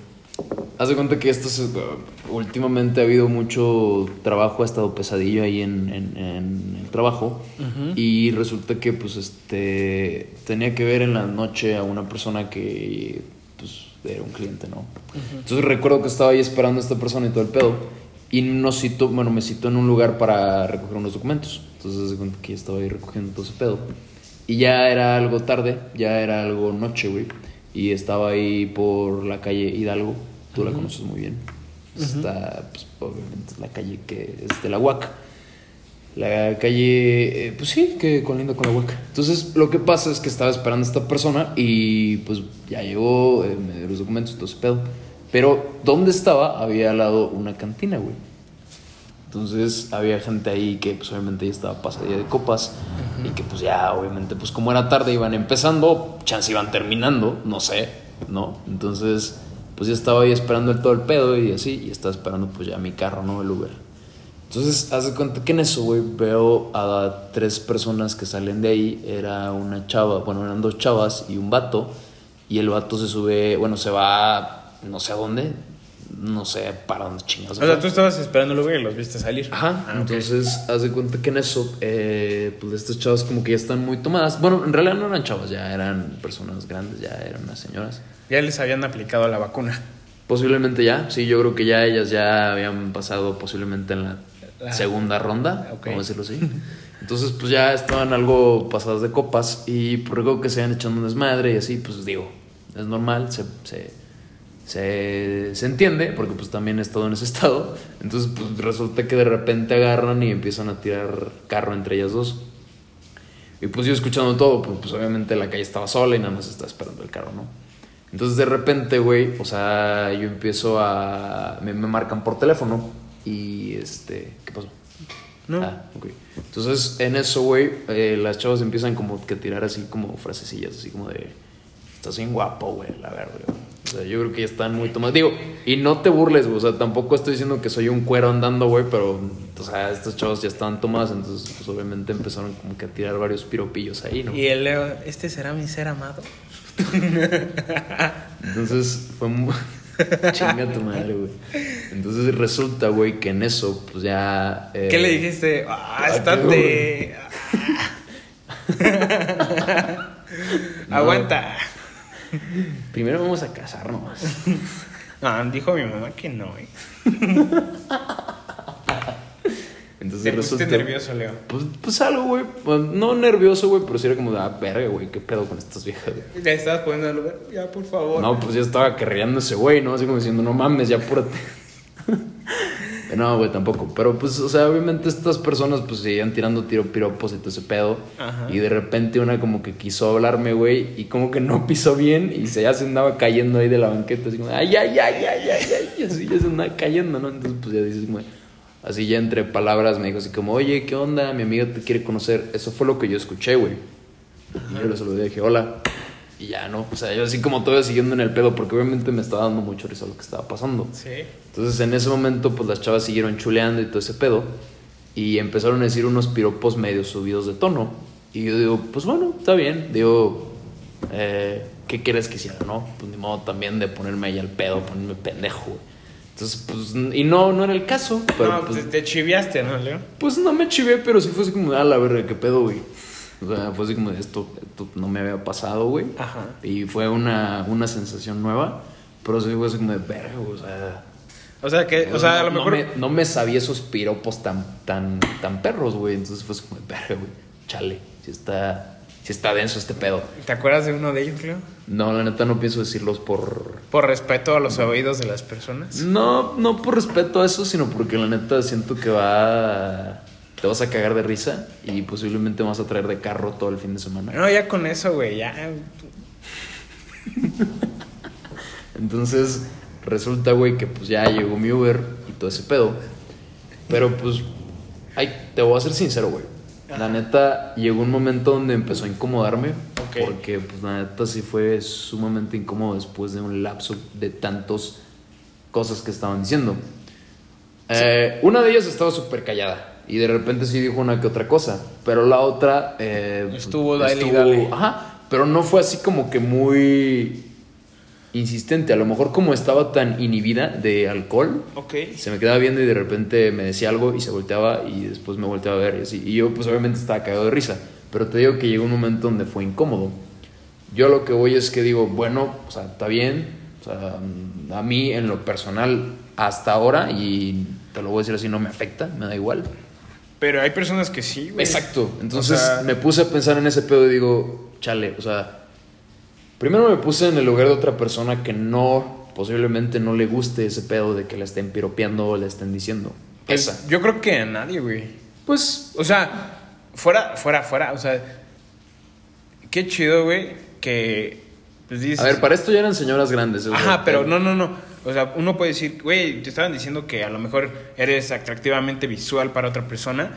Haz de cuenta que esto es, uh, últimamente ha habido mucho trabajo, ha estado pesadillo ahí en, en- en el trabajo y resulta que pues este tenía que ver en la noche a una persona que pues era un cliente, ¿no? Entonces recuerdo que estaba ahí esperando a esta persona y todo el pedo y nos citó, bueno, me citó en un lugar para recoger unos documentos. Entonces que estaba ahí recogiendo todo ese pedo. Y ya era algo tarde, ya era algo noche, güey. Y estaba ahí por la calle Hidalgo. Tú la conoces muy bien. Está, pues, obviamente, la calle que es de la Huaca. La calle, eh, pues sí, que colinda con la Huaca. Entonces, lo que pasa es que estaba esperando a esta persona y pues ya llegó, eh, me dio los documentos, todo ese pedo. Pero, ¿dónde estaba? Había al lado una cantina, güey. Entonces había gente ahí que pues obviamente ya estaba pasadilla de copas y que pues ya obviamente pues como era tarde iban empezando, chance iban terminando, no sé, ¿no? Entonces pues ya estaba ahí esperando el todo el pedo y así y estaba esperando pues ya mi carro, ¿no? El Uber. Entonces, haz de cuenta que en eso, güey, veo a tres personas que salen de ahí. Era una chava, bueno, eran dos chavas y un vato. Y el vato se sube, bueno, se va no sé a dónde, no sé para dónde chingados. O se sea, tú estabas esperando luego y los viste salir. Ajá, Ah, entonces haz de cuenta que en eso, eh, pues estas chavas como que ya están muy tomadas. Bueno, en realidad no eran chavas, ya eran personas grandes, ya eran unas señoras. Ya les habían aplicado la vacuna. Posiblemente ya, sí, yo creo que ya ellas ya habían pasado posiblemente en la, La- segunda ronda, Ok. vamos a decirlo así. Entonces, pues ya estaban algo pasadas de copas y por algo que se iban echando un desmadre y así, pues digo, es normal, se, se, se, se entiende, porque pues también he estado en ese [laughs] estado. Entonces, pues resulta que de repente agarran y empiezan a tirar carro entre ellas dos. Y pues yo escuchando todo, pues, pues, obviamente la calle estaba sola y nada más estaba esperando el carro, ¿no? Entonces de repente, güey, o sea, yo empiezo a... Me, me marcan por teléfono y este... ¿Qué pasó? No. Ah, ok. Entonces en eso, güey, eh, las chavas empiezan como que a tirar así como frasecillas, así como de... Estás bien guapo, güey, la verdad. güey". O sea, yo creo que ya están muy tomados. Digo, y no te burles, güey. O sea, tampoco estoy diciendo que soy un cuero andando, güey, pero, o sea, estos chavos ya estaban tomados, entonces, pues obviamente empezaron como que a tirar varios piropillos ahí, ¿no? Y el Leo, ¿este será mi ser amado? Entonces fue muy... [laughs] Chinga tu madre, güey. Entonces resulta, güey, que en eso, pues ya... eh, ¿Qué le dijiste? Ah, Ay, estate. [laughs] No. Aguanta. Primero vamos a casarnos. Ah, dijo mi mamá que no, eh. [laughs] Entonces Te pusiste resulta... nervioso, Leo. Pues, pues algo, güey. No nervioso, güey, pero sí era como de, ah, verga, güey, qué pedo con estas viejas, güey. Ya estabas poniendo el lugar. Ya, por favor. No, pues ya estaba querreando ese güey, ¿no? Así como diciendo, no mames, ya apúrate. [laughs] no, güey, tampoco. Pero pues, o sea, obviamente estas personas pues seguían tirando tiro piropos y todo ese pedo. Ajá. Y de repente una como que quiso hablarme, güey, y como que no [laughs] pisó bien y se ya se andaba cayendo ahí de la banqueta, así como, ay, ay, ay, ay, ay, ay, y así ya se andaba cayendo, ¿no? Entonces, pues ya dices, güey, así ya entre palabras me dijo así como, oye, ¿qué onda? Mi amiga te quiere conocer. Eso fue lo que yo escuché, güey. Y yo le saludé y dije, hola. Y ya, ¿no? O sea, yo así como todavía siguiendo en el pedo, porque obviamente me estaba dando mucho risa lo que estaba pasando. Sí. Entonces en ese momento pues las chavas siguieron chuleando y todo ese pedo y empezaron a decir unos piropos medio subidos de tono. Y yo digo, pues bueno, está bien. Digo, eh, ¿qué quieres que hiciera, no? Pues ni modo también de ponerme ahí al pedo, ponerme pendejo, güey. Entonces, pues, y no, no era el caso, pero no, pues, te, te chiviaste, ¿no, Leo? pues no me chivé, pero sí fue así como, ah, la verga, qué pedo, güey. O sea, fue así como, esto, esto no me había pasado, güey. Ajá. Y fue una, una sensación nueva, pero sí fue así como de verga, güey, o sea... O sea, que, o sea, a lo no, mejor. me, no me sabía esos piropos tan, tan, tan perros, güey. Entonces fue así como, de verga, güey. Chale, si está, si está denso este pedo. ¿Te acuerdas de uno de ellos, Leo? No, la neta no pienso decirlos por. Por respeto a los oídos de las personas. No, no por respeto a eso, sino porque la neta siento que va. Te vas a cagar de risa y posiblemente vas a traer de carro todo el fin de semana. No, ya con eso, güey, ya. Entonces, resulta, güey, que pues ya llegó mi Uber y todo ese pedo. Pero pues, ay, te voy a ser sincero, güey. La neta, llegó un momento donde empezó a incomodarme. Porque, pues, la neta sí fue sumamente incómodo después de un lapso de tantas cosas que estaban diciendo. Eh, una de ellas estaba súper callada. Y de repente sí dijo una que otra cosa. Pero la otra. eh, pues, Estuvo dale dale. Ajá. Pero no fue así como que muy insistente. A lo mejor como estaba tan inhibida de alcohol, Ok. se me quedaba viendo y de repente me decía algo y se volteaba y después me volteaba a ver y así. Y yo pues obviamente estaba cagado de risa. Pero te digo que llegó un momento donde fue incómodo. Yo lo que voy es que digo, bueno, o sea, está bien. O sea, a mí en lo personal hasta ahora, y te lo voy a decir así, no me afecta, me da igual. Pero hay personas que sí, güey. Exacto. Entonces O sea- me puse a pensar en ese pedo y digo, chale, o sea, primero me puse en el lugar de otra persona que no, posiblemente no le guste ese pedo de que le estén piropeando o le estén diciendo. Pues, Esa. Yo creo que a nadie, güey. Pues, O sea, fuera, fuera, fuera. O sea, qué chido, güey, que. Pues dices. a ver, para esto ya eran señoras grandes. o sea, Ajá, pero no, no, no. O sea, uno puede decir, güey, te estaban diciendo que a lo mejor eres atractivamente visual para otra persona,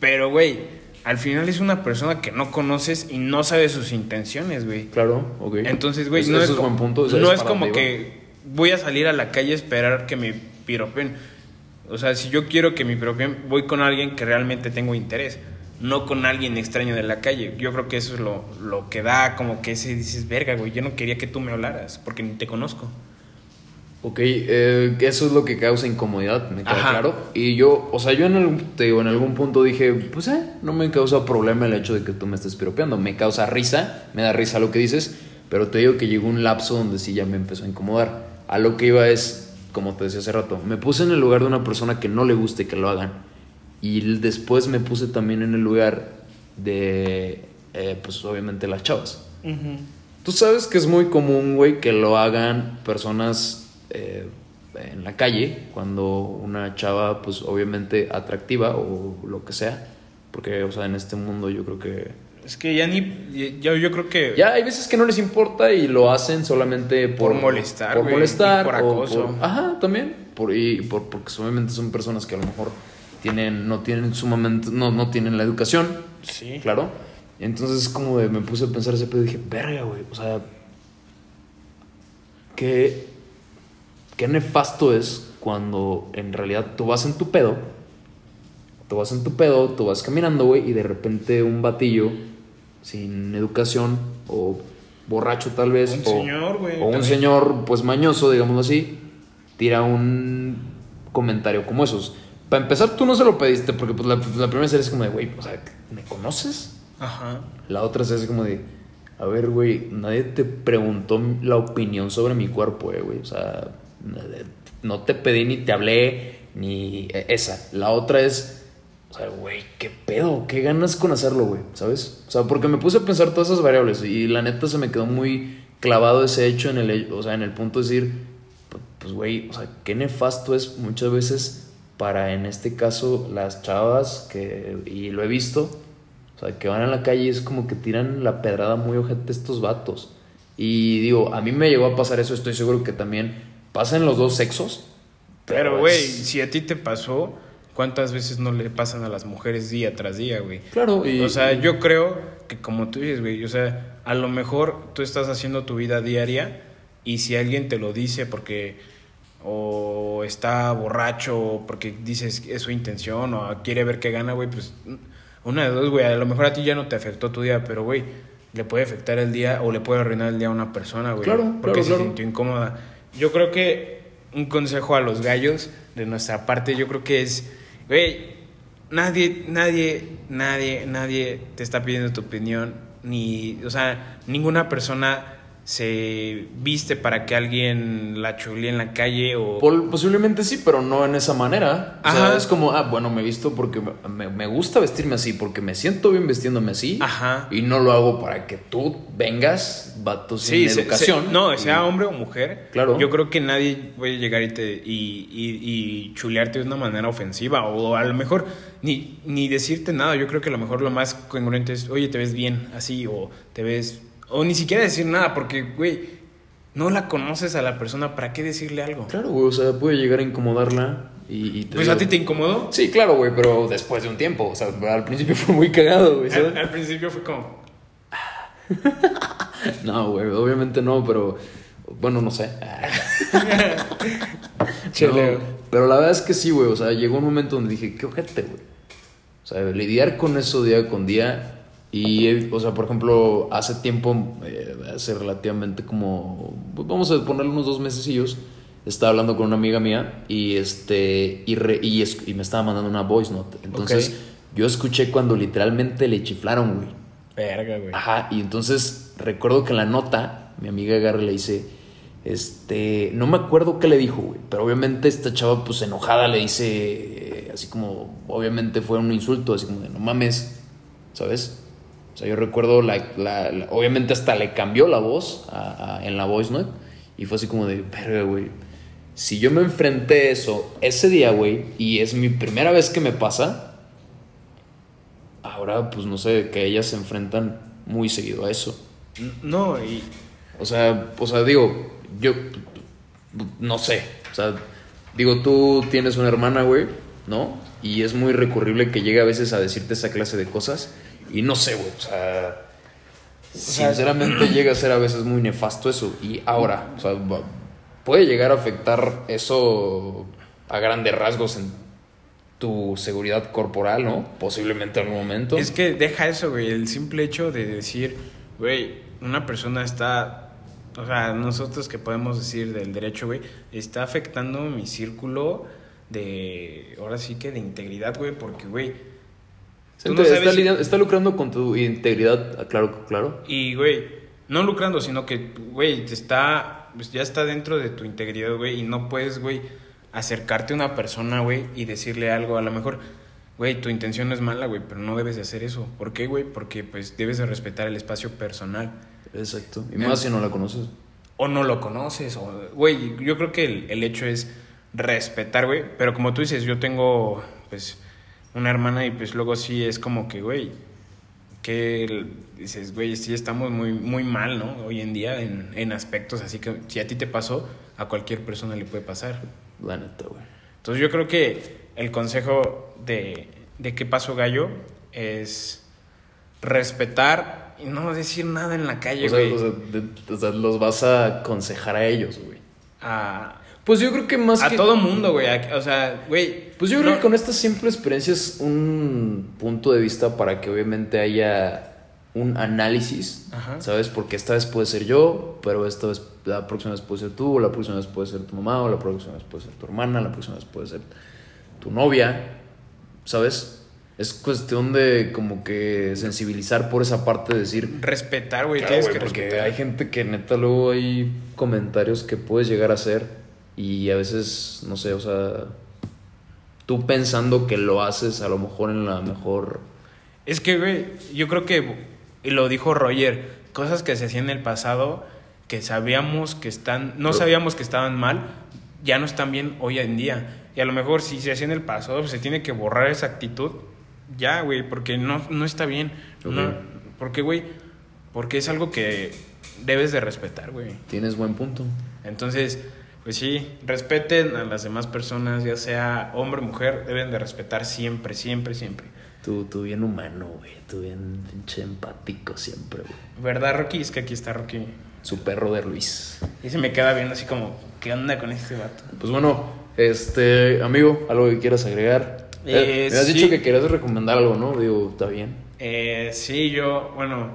pero, güey, al final es una persona que no conoces y no sabes sus intenciones, güey. Claro, ok. Entonces, güey, no, es, es como, buen punto, eso no es es para como donde que voy a salir a la calle a esperar que me piropen. O sea, si yo quiero que me piropen, voy con alguien que realmente tengo interés, no con alguien extraño de la calle. Yo creo que eso es lo, lo que da como que ese dices, verga, güey, yo no quería que tú me hablaras porque ni te conozco. Ok, eh, eso es lo que causa incomodidad, me queda Ajá. claro. Y yo, o sea, yo en algún, te digo, en algún punto dije, pues eh, no me causa problema el hecho de que tú me estés piropeando. Me causa risa, me da risa lo que dices, pero te digo que llegó un lapso donde sí ya me empezó a incomodar. A lo que iba es, como te decía hace rato, me puse en el lugar de una persona que no le guste que lo hagan. Y después me puse también en el lugar de, eh, pues obviamente las chavas. Tú sabes que es muy común, güey, que lo hagan personas eh, en la calle, cuando una chava, pues obviamente atractiva o lo que sea, porque, o sea, en este mundo yo creo que... Es que ya ni. Yo, yo creo que. Ya hay veces que no les importa y lo hacen solamente por, Por molestar, Por molestar. y por o acoso. ajá, también. Por, y por, porque obviamente son personas que a lo mejor tienen, no tienen sumamente, no, no tienen la educación, Sí. Claro. Entonces como de, me puse a pensar ese pedo y dije, verga, güey. O sea, qué, qué nefasto es cuando en realidad tú vas en tu pedo, tú vas en tu pedo, tú vas caminando, güey, y de repente un batillo sin educación o borracho tal vez, Un o, señor, güey, o un señor pues mañoso, digámoslo así, tira un comentario como esos. Para empezar, tú no se lo pediste porque pues la, la primera serie es como de, güey, o sea, ¿me conoces? Ajá. La otra es así como de, a ver, güey, nadie te preguntó la opinión sobre mi cuerpo, eh, güey. O sea, no te pedí ni te hablé, ni e, esa. La otra es, o sea, güey, ¿qué pedo? ¿Qué ganas con hacerlo, güey? ¿Sabes? O sea, porque me puse a pensar todas esas variables y la neta se me quedó muy clavado ese hecho en el, o sea, en el punto de decir, pues, güey, o sea, qué nefasto es muchas veces para, en este caso, las chavas que, y lo he visto, o sea, que van a la calle y es como que tiran la pedrada muy ojete estos vatos. Y digo, a mí me llegó a pasar eso, estoy seguro que también pasa en los dos sexos. Pero, güey, es- si a ti te pasó, ¿cuántas veces no le pasan a las mujeres día tras día, güey? Claro, y, O sea, yo creo que como tú dices, güey, o sea, a lo mejor tú estás haciendo tu vida diaria y si alguien te lo dice porque o está borracho o porque dices es su intención o quiere ver qué gana, güey, pues una de dos, güey, a lo mejor a ti ya no te afectó tu día, pero, güey, le puede afectar el día o le puede arruinar el día a una persona, güey, Claro, porque claro, se claro. sintió incómoda. Yo creo que un consejo a los gallos de nuestra parte, yo creo que es, nadie, nadie, nadie, nadie te está pidiendo tu opinión, ni, o sea, ninguna persona se viste para que alguien la chulee en la calle o... Posiblemente sí, pero no en esa manera. O Ajá. sea, es como, ah, bueno, me visto porque me, me gusta vestirme así, porque me siento bien vestiéndome así. Ajá. Y no lo hago para que tú vengas, vato, sin Sí, se- educación. se- no, y- sea hombre o mujer. Claro. Yo creo que nadie puede llegar y, te, y, y, y chulearte de una manera ofensiva. O a lo mejor ni, ni decirte nada. Yo creo que a lo mejor lo más congruente es, oye, te ves bien así. O te ves. O ni siquiera decir nada. Porque, güey, no la conoces a la persona. ¿Para qué decirle algo? Claro, güey, o sea, puede llegar a incomodarla y, y te Pues digo- a ti te incomodó. Sí, claro, güey, pero después de un tiempo. O sea, al principio [laughs] fue muy cagado, güey. Al, al principio fue como. [laughs] No, güey, obviamente no, pero. Bueno, no sé. Cheleo. [laughs] No, pero la verdad es que sí, güey. O sea, llegó un momento donde dije, qué ojete, güey. O sea, lidiar con eso día con día. Y, o sea, por ejemplo, hace tiempo, eh, hace relativamente como. pues, Vamos a ponerle unos dos mesecillos. Estaba hablando con una amiga mía y este. Y, re- y, es- y me estaba mandando una voice note. Entonces, yo escuché cuando literalmente le chiflaron, güey. Verga, güey. Ajá, y entonces recuerdo que en la nota, mi amiga agarra y le dice, este, no me acuerdo qué le dijo, güey, pero obviamente esta chava, pues enojada, le dice, eh, así como, obviamente fue un insulto, así como de, no mames, ¿sabes? O sea, yo recuerdo, la, la- la- obviamente hasta le cambió la voz a- a- en la voice note, y fue así como de, verga, güey, si yo me enfrenté a eso ese día, güey, y es mi primera vez que me pasa, ahora, pues no sé, que ellas se enfrentan muy seguido a eso. No, y. O sea, o sea, digo, yo no sé. O sea, digo, tú tienes una hermana, güey, ¿no? Y es muy recurrible que llegue a veces a decirte esa clase de cosas. Y no sé, güey. O sea, sea- sinceramente [clears throat] llega a ser a veces muy nefasto eso. Y ahora, o sea, puede llegar a afectar eso a grandes rasgos en tu seguridad corporal, ¿no? Posiblemente en algún momento. Es que deja eso, güey. El simple hecho de decir, güey, una persona está. O sea, nosotros que podemos decir del derecho, güey, está afectando mi círculo de. Ahora sí que de integridad, güey, porque, güey. Tú no está, sabes- lidiando- está lucrando con tu integridad, claro, claro. Y, güey, no lucrando, sino que, güey, te está. Pues ya está dentro de tu integridad, güey, y no puedes, güey, acercarte a una persona, güey, y decirle algo. A lo mejor, güey, tu intención no es mala, güey, pero no debes de hacer eso. ¿Por qué, güey? Porque, pues, debes de respetar el espacio personal. Exacto. Y más si no la conoces. O no lo conoces, o, güey, yo creo que el, el hecho es respetar, güey. Pero como tú dices, yo tengo, pues, una hermana y, pues, luego sí es como que, güey, que dices, güey, sí estamos muy, muy mal, ¿no? Hoy en día en, en aspectos, así que si a ti te pasó, a cualquier persona le puede pasar. La neta, güey. Entonces yo creo que el consejo de, de qué pasó gallo es, respetar y no decir nada en la calle, O sea, güey. o sea, de- o sea, los vas a aconsejar a ellos, güey. a, Pues yo creo que más a que... todo mundo, güey. a- O sea, güey. Pues yo creo no- que con esta simple experiencia es un punto de vista para que obviamente haya un análisis, Ajá. ¿sabes? Porque esta vez puede ser yo, pero esta vez, la próxima vez puede ser tú, o la próxima vez puede ser tu mamá, o la próxima vez puede ser tu hermana, la próxima vez puede ser tu novia, ¿sabes? Es cuestión de como que sensibilizar por esa parte de decir, Respetar, güey. Claro, que porque respetar. hay gente que neta luego hay comentarios que puedes llegar a hacer y a veces, no sé, o sea, tú pensando que lo haces a lo mejor en la mejor... Es que, güey, yo creo que, y lo dijo Roger, cosas que se hacían en el pasado que sabíamos que están, no sabíamos que estaban mal, ya no están bien hoy en día. Y a lo mejor si se hacía en el pasado, pues, se tiene que borrar esa actitud, ya, güey, porque no, no está bien. No, porque, güey, porque es algo que debes de respetar, güey. Tienes buen punto. Entonces, pues sí, respeten a las demás personas, ya sea hombre o mujer, deben de respetar siempre, siempre, siempre. Tú, tú bien humano, güey. Tú bien pinche empático siempre, güey. ¿Verdad, Rocky? Es que aquí está Rocky. Su perro de Luis. Y se me queda viendo así como, ¿qué onda con este vato? Pues bueno, este, amigo, algo que quieras agregar. Eh, me has sí. dicho que querías recomendar algo, ¿no? Digo, está bien. Eh, sí, yo, bueno,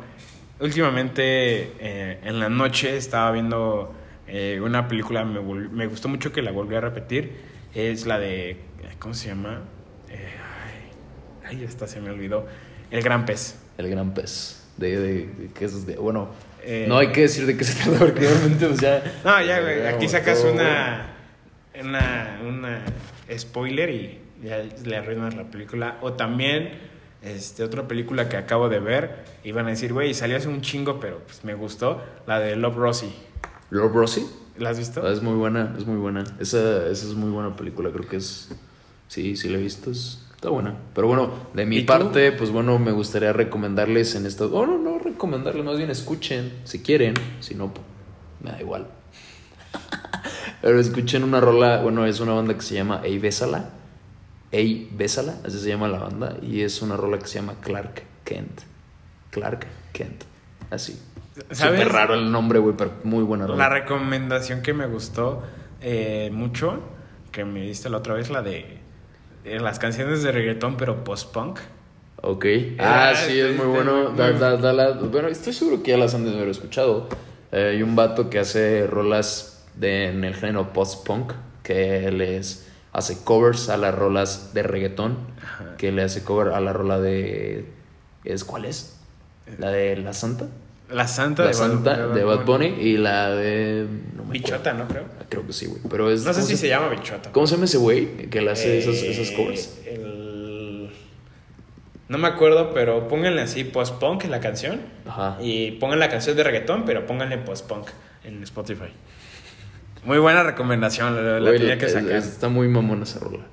últimamente eh, en la noche estaba viendo eh, una película, me, me gustó mucho que la volví a repetir. Es la de, ¿cómo se llama? Eh, ay, ay, esta se me olvidó. El Gran Pez. El gran pez. De, de, de que es de. Bueno, Eh, no hay que decir de qué se [laughs] trata porque obviamente, pues ya. No, ya, güey. Aquí sacas todo, una, una, una spoiler y ya le arruinas la película. O también, este, otra película que acabo de ver, iban a decir, güey, salió hace un chingo, pero pues me gustó, la de Love Rosie. Lord Rossi. ¿La has visto? Es muy buena, es muy buena. Esa, esa es muy buena película, creo que es. Sí, sí la he visto, es- está buena. Pero bueno, de mi parte, pues bueno, me gustaría recomendarles en esta. Oh, no, no, recomendarles, más bien escuchen, si quieren, si no, pues, me da igual. [laughs] Pero escuchen una rola, bueno, es una banda que se llama Ey Bésala. Ey Bésala, así se llama la banda. Y es una rola que se llama Clark Kent. Clark Kent, así. Súper raro el nombre, güey, pero muy buena rola. La recomendación que me gustó eh, mucho, que me diste la otra vez, la de eh, las canciones de reggaetón, pero post-punk. Ok. Ah, Ah, sí, es muy bueno. Da- da- da bueno, estoy seguro que ya las han de haber escuchado. Eh, hay un vato que hace rolas de, en el género post-punk, que les hace covers a las rolas de reggaetón, Ajá. que le hace cover a la rola de... ¿es ¿Cuál es? La de La Santa. La Santa La de Bad- Santa de Bad Bunny y la de... no me Bichota, acuerdo. ¿no? Creo. Creo que sí, güey. Pero es... No sé ¿cómo si se llama Bichota. ¿Cómo se llama ese güey que le hace esos, Eh, esos covers? el- No me acuerdo, pero pónganle así post-punk en la canción. Ajá. Y pongan la canción de reggaetón, pero pónganle post-punk en Spotify. Muy buena recomendación, la, la tenía que sacar. Está muy mamona esa rola.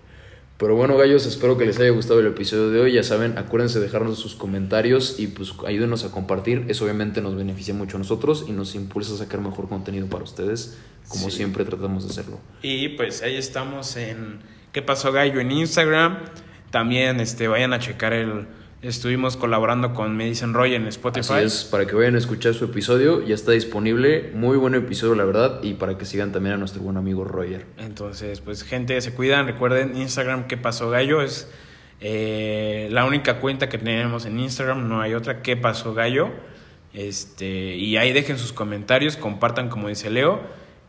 Pero bueno, gallos, espero que les haya gustado el episodio de hoy. Ya saben, acuérdense de dejarnos sus comentarios y pues ayúdenos a compartir. Eso obviamente nos beneficia mucho a nosotros y nos impulsa a sacar mejor contenido para ustedes, como Sí. siempre tratamos de hacerlo. Y pues ahí estamos en ¿Qué pasó Gallo? en Instagram. También este, vayan a checar el... Estuvimos colaborando con Me Dicen Roy en Spotify. Así es, para que vayan a escuchar su episodio, ya está disponible. Muy buen episodio, la verdad, y para que sigan también a nuestro buen amigo Roger. Entonces, pues gente, se cuidan. Recuerden, Instagram, ¿qué pasó gallo? Es eh, la única cuenta que tenemos en Instagram, no hay otra, ¿qué pasó gallo? Este, y ahí dejen sus comentarios, compartan como dice Leo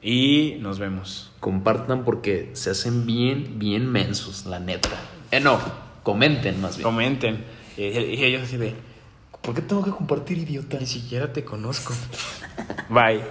y nos vemos. Compartan porque se hacen bien, bien mensos, la neta. Eh, no, comenten más bien. Comenten. Y, y ellos así de, ¿Por qué tengo que compartir, idiota? ni siquiera te conozco. Bye.